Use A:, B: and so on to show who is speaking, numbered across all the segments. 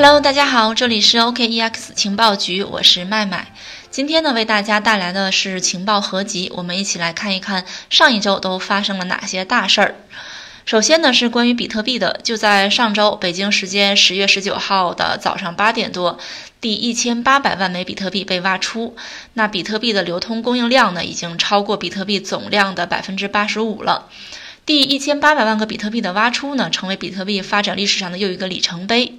A: Hello，大家好，这里是 OKEX 情报局，我是麦麦。今天呢，为大家带来的是情报合集，我们一起来看一看上一周都发生了哪些大事儿。首先呢，是关于比特币的，就在上周北京时间十月十九号的早上八点多，第一千八百万枚比特币被挖出。那比特币的流通供应量呢，已经超过比特币总量的百分之八十五了。第一千八百万个比特币的挖出呢，成为比特币发展历史上的又一个里程碑。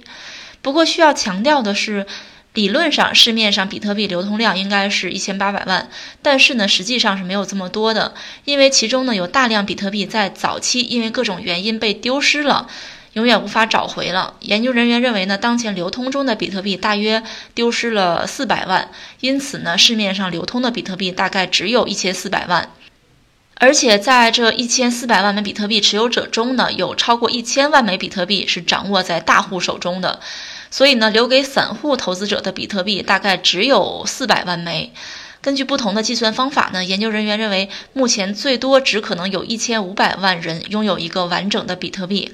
A: 不过需要强调的是，理论上市面上比特币流通量应该是一千八百万，但是呢，实际上是没有这么多的，因为其中呢有大量比特币在早期因为各种原因被丢失了，永远无法找回了。研究人员认为呢，当前流通中的比特币大约丢失了四百万，因此呢，市面上流通的比特币大概只有一千四百万。而且在这一千四百万枚比特币持有者中呢，有超过一千万枚比特币是掌握在大户手中的，所以呢，留给散户投资者的比特币大概只有四百万枚。根据不同的计算方法呢，研究人员认为，目前最多只可能有一千五百万人拥有一个完整的比特币。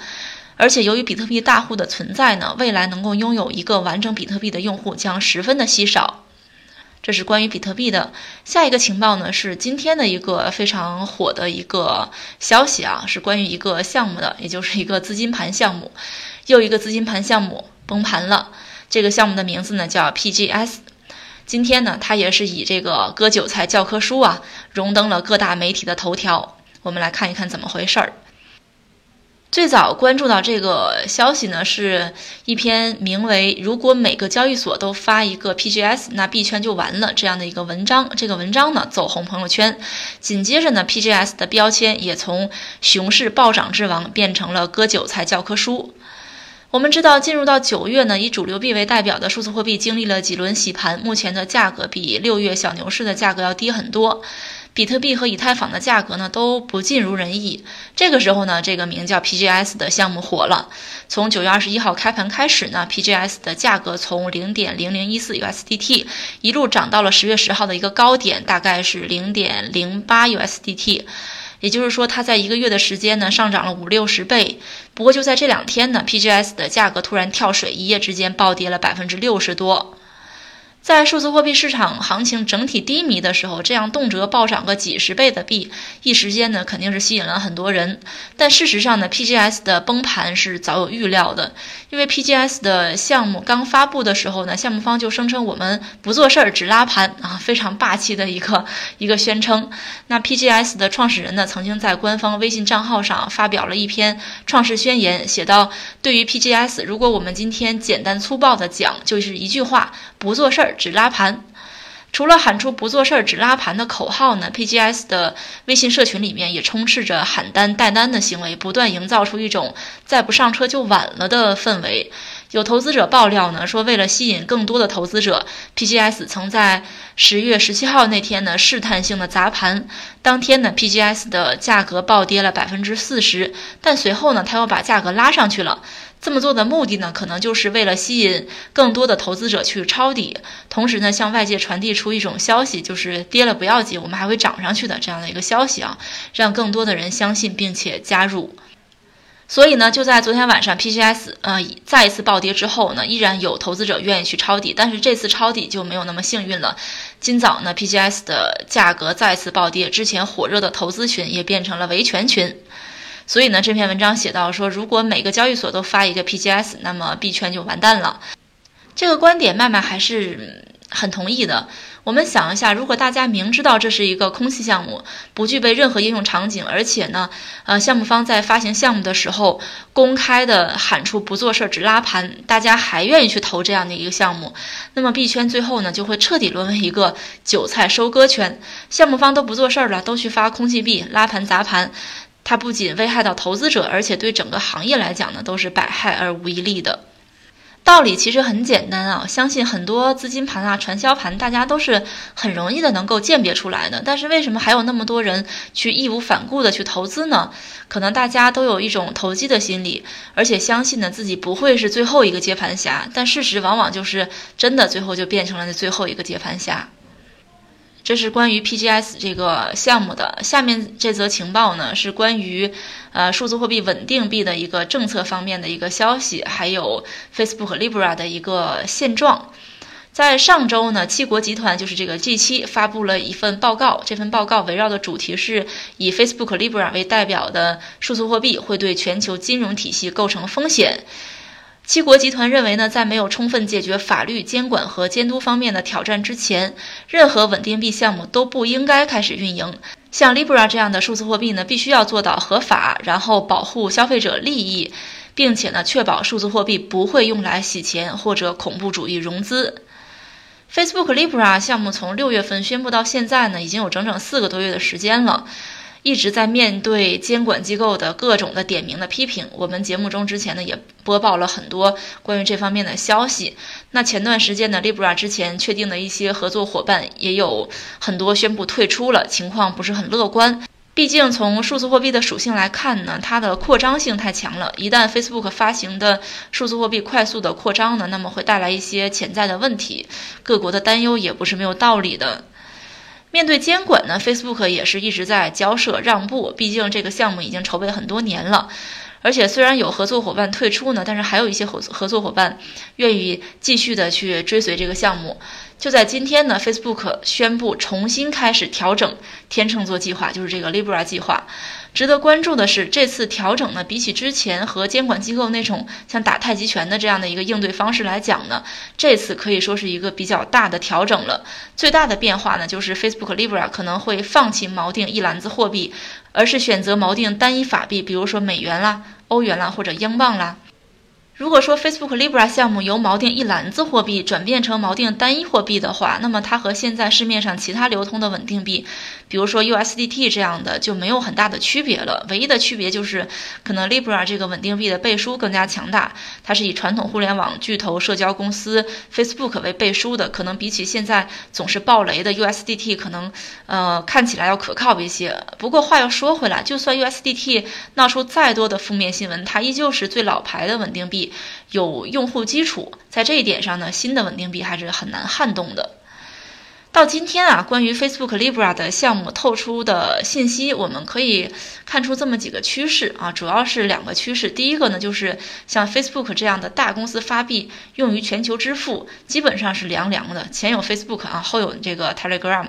A: 而且由于比特币大户的存在呢，未来能够拥有一个完整比特币的用户将十分的稀少。这是关于比特币的下一个情报呢，是今天的一个非常火的一个消息啊，是关于一个项目的，也就是一个资金盘项目，又一个资金盘项目崩盘了。这个项目的名字呢叫 PGS，今天呢它也是以这个割韭菜教科书啊荣登了各大媒体的头条。我们来看一看怎么回事儿。最早关注到这个消息呢，是一篇名为“如果每个交易所都发一个 PGS，那币圈就完了”这样的一个文章。这个文章呢走红朋友圈，紧接着呢，PGS 的标签也从熊市暴涨之王变成了割韭菜教科书。我们知道，进入到九月呢，以主流币为代表的数字货币经历了几轮洗盘，目前的价格比六月小牛市的价格要低很多。比特币和以太坊的价格呢都不尽如人意。这个时候呢，这个名叫 PGS 的项目火了。从九月二十一号开盘开始呢，PGS 的价格从零点零零一四 USDT 一路涨到了十月十号的一个高点，大概是零点零八 USDT。也就是说，它在一个月的时间呢上涨了五六十倍。不过就在这两天呢，PGS 的价格突然跳水，一夜之间暴跌了百分之六十多。在数字货币市场行情整体低迷的时候，这样动辄暴涨个几十倍的币，一时间呢肯定是吸引了很多人。但事实上呢，PGS 的崩盘是早有预料的，因为 PGS 的项目刚发布的时候呢，项目方就声称我们不做事儿只拉盘啊，非常霸气的一个一个宣称。那 PGS 的创始人呢，曾经在官方微信账号上发表了一篇创世宣言，写道：对于 PGS，如果我们今天简单粗暴的讲，就是一句话，不做事儿。只拉盘，除了喊出不做事儿只拉盘的口号呢，PGS 的微信社群里面也充斥着喊单带单的行为，不断营造出一种再不上车就晚了的氛围。有投资者爆料呢，说为了吸引更多的投资者，PGS 曾在十月十七号那天呢试探性的砸盘，当天呢 PGS 的价格暴跌了百分之四十，但随后呢他又把价格拉上去了。这么做的目的呢，可能就是为了吸引更多的投资者去抄底，同时呢，向外界传递出一种消息，就是跌了不要紧，我们还会涨上去的这样的一个消息啊，让更多的人相信并且加入。所以呢，就在昨天晚上，PGS 呃再一次暴跌之后呢，依然有投资者愿意去抄底，但是这次抄底就没有那么幸运了。今早呢，PGS 的价格再次暴跌，之前火热的投资群也变成了维权群。所以呢，这篇文章写到说，如果每个交易所都发一个 PGS，那么币圈就完蛋了。这个观点，麦麦还是很同意的。我们想一下，如果大家明知道这是一个空气项目，不具备任何应用场景，而且呢，呃，项目方在发行项目的时候公开的喊出不做事只拉盘，大家还愿意去投这样的一个项目，那么币圈最后呢就会彻底沦为一个韭菜收割圈。项目方都不做事儿了，都去发空气币拉盘砸盘。它不仅危害到投资者，而且对整个行业来讲呢，都是百害而无一利的。道理其实很简单啊，相信很多资金盘啊、传销盘，大家都是很容易的能够鉴别出来的。但是为什么还有那么多人去义无反顾的去投资呢？可能大家都有一种投机的心理，而且相信呢自己不会是最后一个接盘侠。但事实往往就是真的，最后就变成了那最后一个接盘侠。这是关于 PGS 这个项目的。下面这则情报呢，是关于呃数字货币稳定币的一个政策方面的一个消息，还有 Facebook Libra 的一个现状。在上周呢，七国集团就是这个 G7 发布了一份报告。这份报告围绕的主题是以 Facebook Libra 为代表的数字货币会对全球金融体系构成风险。七国集团认为呢，在没有充分解决法律监管和监督方面的挑战之前，任何稳定币项目都不应该开始运营。像 Libra 这样的数字货币呢，必须要做到合法，然后保护消费者利益，并且呢，确保数字货币不会用来洗钱或者恐怖主义融资。Facebook Libra 项目从六月份宣布到现在呢，已经有整整四个多月的时间了，一直在面对监管机构的各种的点名的批评。我们节目中之前呢也播报了很多关于这方面的消息。那前段时间呢，Libra 之前确定的一些合作伙伴也有很多宣布退出了，情况不是很乐观。毕竟，从数字货币的属性来看呢，它的扩张性太强了。一旦 Facebook 发行的数字货币快速的扩张呢，那么会带来一些潜在的问题。各国的担忧也不是没有道理的。面对监管呢，Facebook 也是一直在交涉让步。毕竟这个项目已经筹备很多年了。而且虽然有合作伙伴退出呢，但是还有一些合合作伙伴愿意继续的去追随这个项目。就在今天呢，Facebook 宣布重新开始调整天秤座计划，就是这个 Libra 计划。值得关注的是，这次调整呢，比起之前和监管机构那种像打太极拳的这样的一个应对方式来讲呢，这次可以说是一个比较大的调整了。最大的变化呢，就是 Facebook Libra 可能会放弃锚定一篮子货币，而是选择锚定单一法币，比如说美元啦、欧元啦或者英镑啦。如果说 Facebook Libra 项目由锚定一篮子货币转变成锚定单一货币的话，那么它和现在市面上其他流通的稳定币，比如说 USDT 这样的就没有很大的区别了。唯一的区别就是，可能 Libra 这个稳定币的背书更加强大，它是以传统互联网巨头社交公司 Facebook 为背书的，可能比起现在总是爆雷的 USDT，可能呃看起来要可靠一些。不过话又说回来，就算 USDT 闹出再多的负面新闻，它依旧是最老牌的稳定币。有用户基础，在这一点上呢，新的稳定币还是很难撼动的。到今天啊，关于 Facebook Libra 的项目透出的信息，我们可以看出这么几个趋势啊，主要是两个趋势。第一个呢，就是像 Facebook 这样的大公司发币用于全球支付，基本上是凉凉的。前有 Facebook 啊，后有这个 Telegram。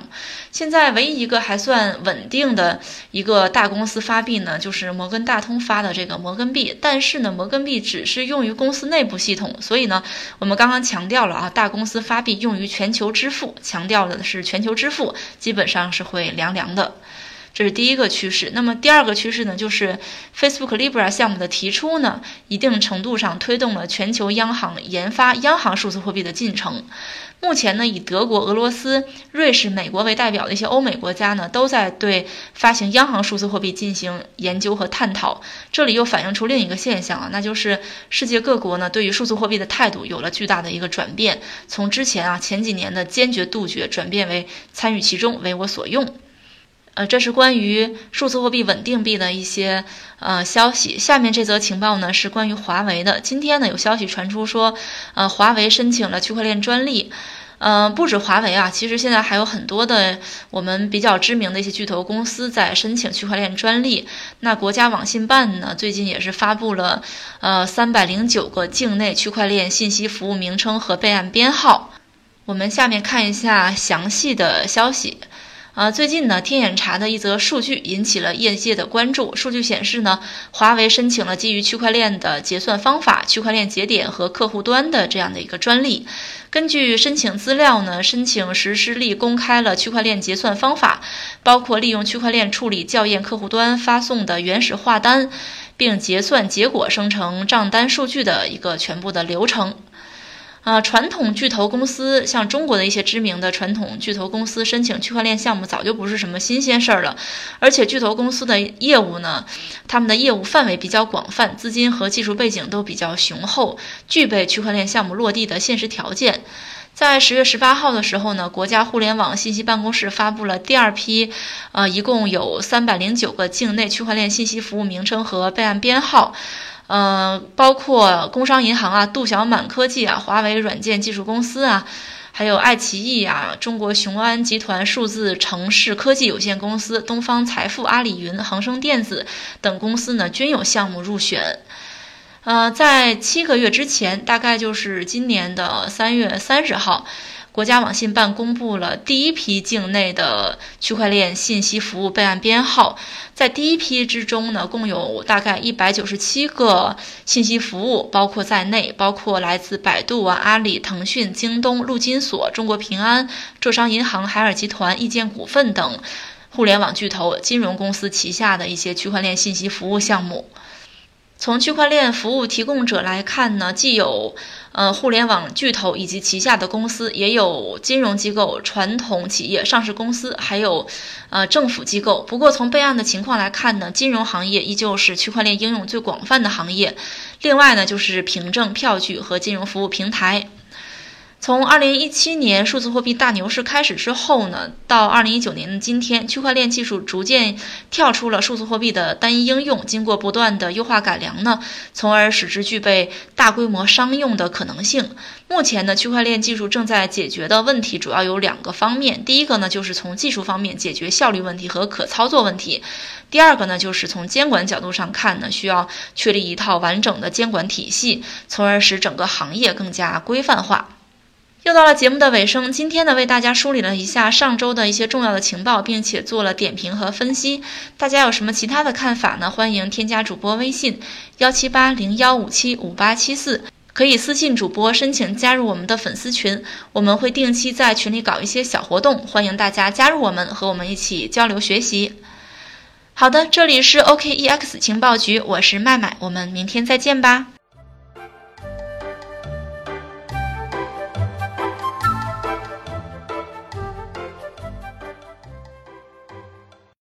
A: 现在唯一一个还算稳定的一个大公司发币呢，就是摩根大通发的这个摩根币。但是呢，摩根币只是用于公司内部系统，所以呢，我们刚刚强调了啊，大公司发币用于全球支付，强调了。是全球支付，基本上是会凉凉的，这是第一个趋势。那么第二个趋势呢，就是 Facebook Libra 项目的提出呢，一定程度上推动了全球央行研发央行数字货币的进程。目前呢，以德国、俄罗斯、瑞士、美国为代表的一些欧美国家呢，都在对发行央行数字货币进行研究和探讨。这里又反映出另一个现象啊，那就是世界各国呢，对于数字货币的态度有了巨大的一个转变，从之前啊前几年的坚决杜绝，转变为参与其中，为我所用。呃，这是关于数字货币稳定币的一些呃消息。下面这则情报呢是关于华为的。今天呢有消息传出说，呃，华为申请了区块链专利。嗯，不止华为啊，其实现在还有很多的我们比较知名的一些巨头公司在申请区块链专利。那国家网信办呢最近也是发布了呃三百零九个境内区块链信息服务名称和备案编号。我们下面看一下详细的消息。啊，最近呢，天眼查的一则数据引起了业界的关注。数据显示呢，华为申请了基于区块链的结算方法、区块链节点和客户端的这样的一个专利。根据申请资料呢，申请实施例公开了区块链结算方法，包括利用区块链处理校验客户端发送的原始化单，并结算结果生成账单数据的一个全部的流程。啊，传统巨头公司像中国的一些知名的传统巨头公司申请区块链项目，早就不是什么新鲜事儿了。而且巨头公司的业务呢，他们的业务范围比较广泛，资金和技术背景都比较雄厚，具备区块链项目落地的现实条件。在十月十八号的时候呢，国家互联网信息办公室发布了第二批，呃，一共有三百零九个境内区块链信息服务名称和备案编号。呃，包括工商银行啊、度小满科技啊、华为软件技术公司啊，还有爱奇艺啊、中国雄安集团数字城市科技有限公司、东方财富、阿里云、恒生电子等公司呢，均有项目入选。呃，在七个月之前，大概就是今年的三月三十号。国家网信办公布了第一批境内的区块链信息服务备案编号，在第一批之中呢，共有大概一百九十七个信息服务包括在内，包括来自百度啊、阿里、腾讯、京东、陆金所、中国平安、浙商银行、海尔集团、易建股份等互联网巨头、金融公司旗下的一些区块链信息服务项目。从区块链服务提供者来看呢，既有呃互联网巨头以及旗下的公司，也有金融机构、传统企业、上市公司，还有呃政府机构。不过从备案的情况来看呢，金融行业依旧是区块链应用最广泛的行业。另外呢，就是凭证、票据和金融服务平台。从二零一七年数字货币大牛市开始之后呢，到二零一九年的今天，区块链技术逐渐跳出了数字货币的单一应用，经过不断的优化改良呢，从而使之具备大规模商用的可能性。目前呢，区块链技术正在解决的问题主要有两个方面，第一个呢就是从技术方面解决效率问题和可操作问题，第二个呢就是从监管角度上看呢，需要确立一套完整的监管体系，从而使整个行业更加规范化。又到了节目的尾声，今天呢为大家梳理了一下上周的一些重要的情报，并且做了点评和分析。大家有什么其他的看法呢？欢迎添加主播微信幺七八零幺五七五八七四，可以私信主播申请加入我们的粉丝群，我们会定期在群里搞一些小活动，欢迎大家加入我们，和我们一起交流学习。好的，这里是 OKEX 情报局，我是麦麦，我们明天再见吧。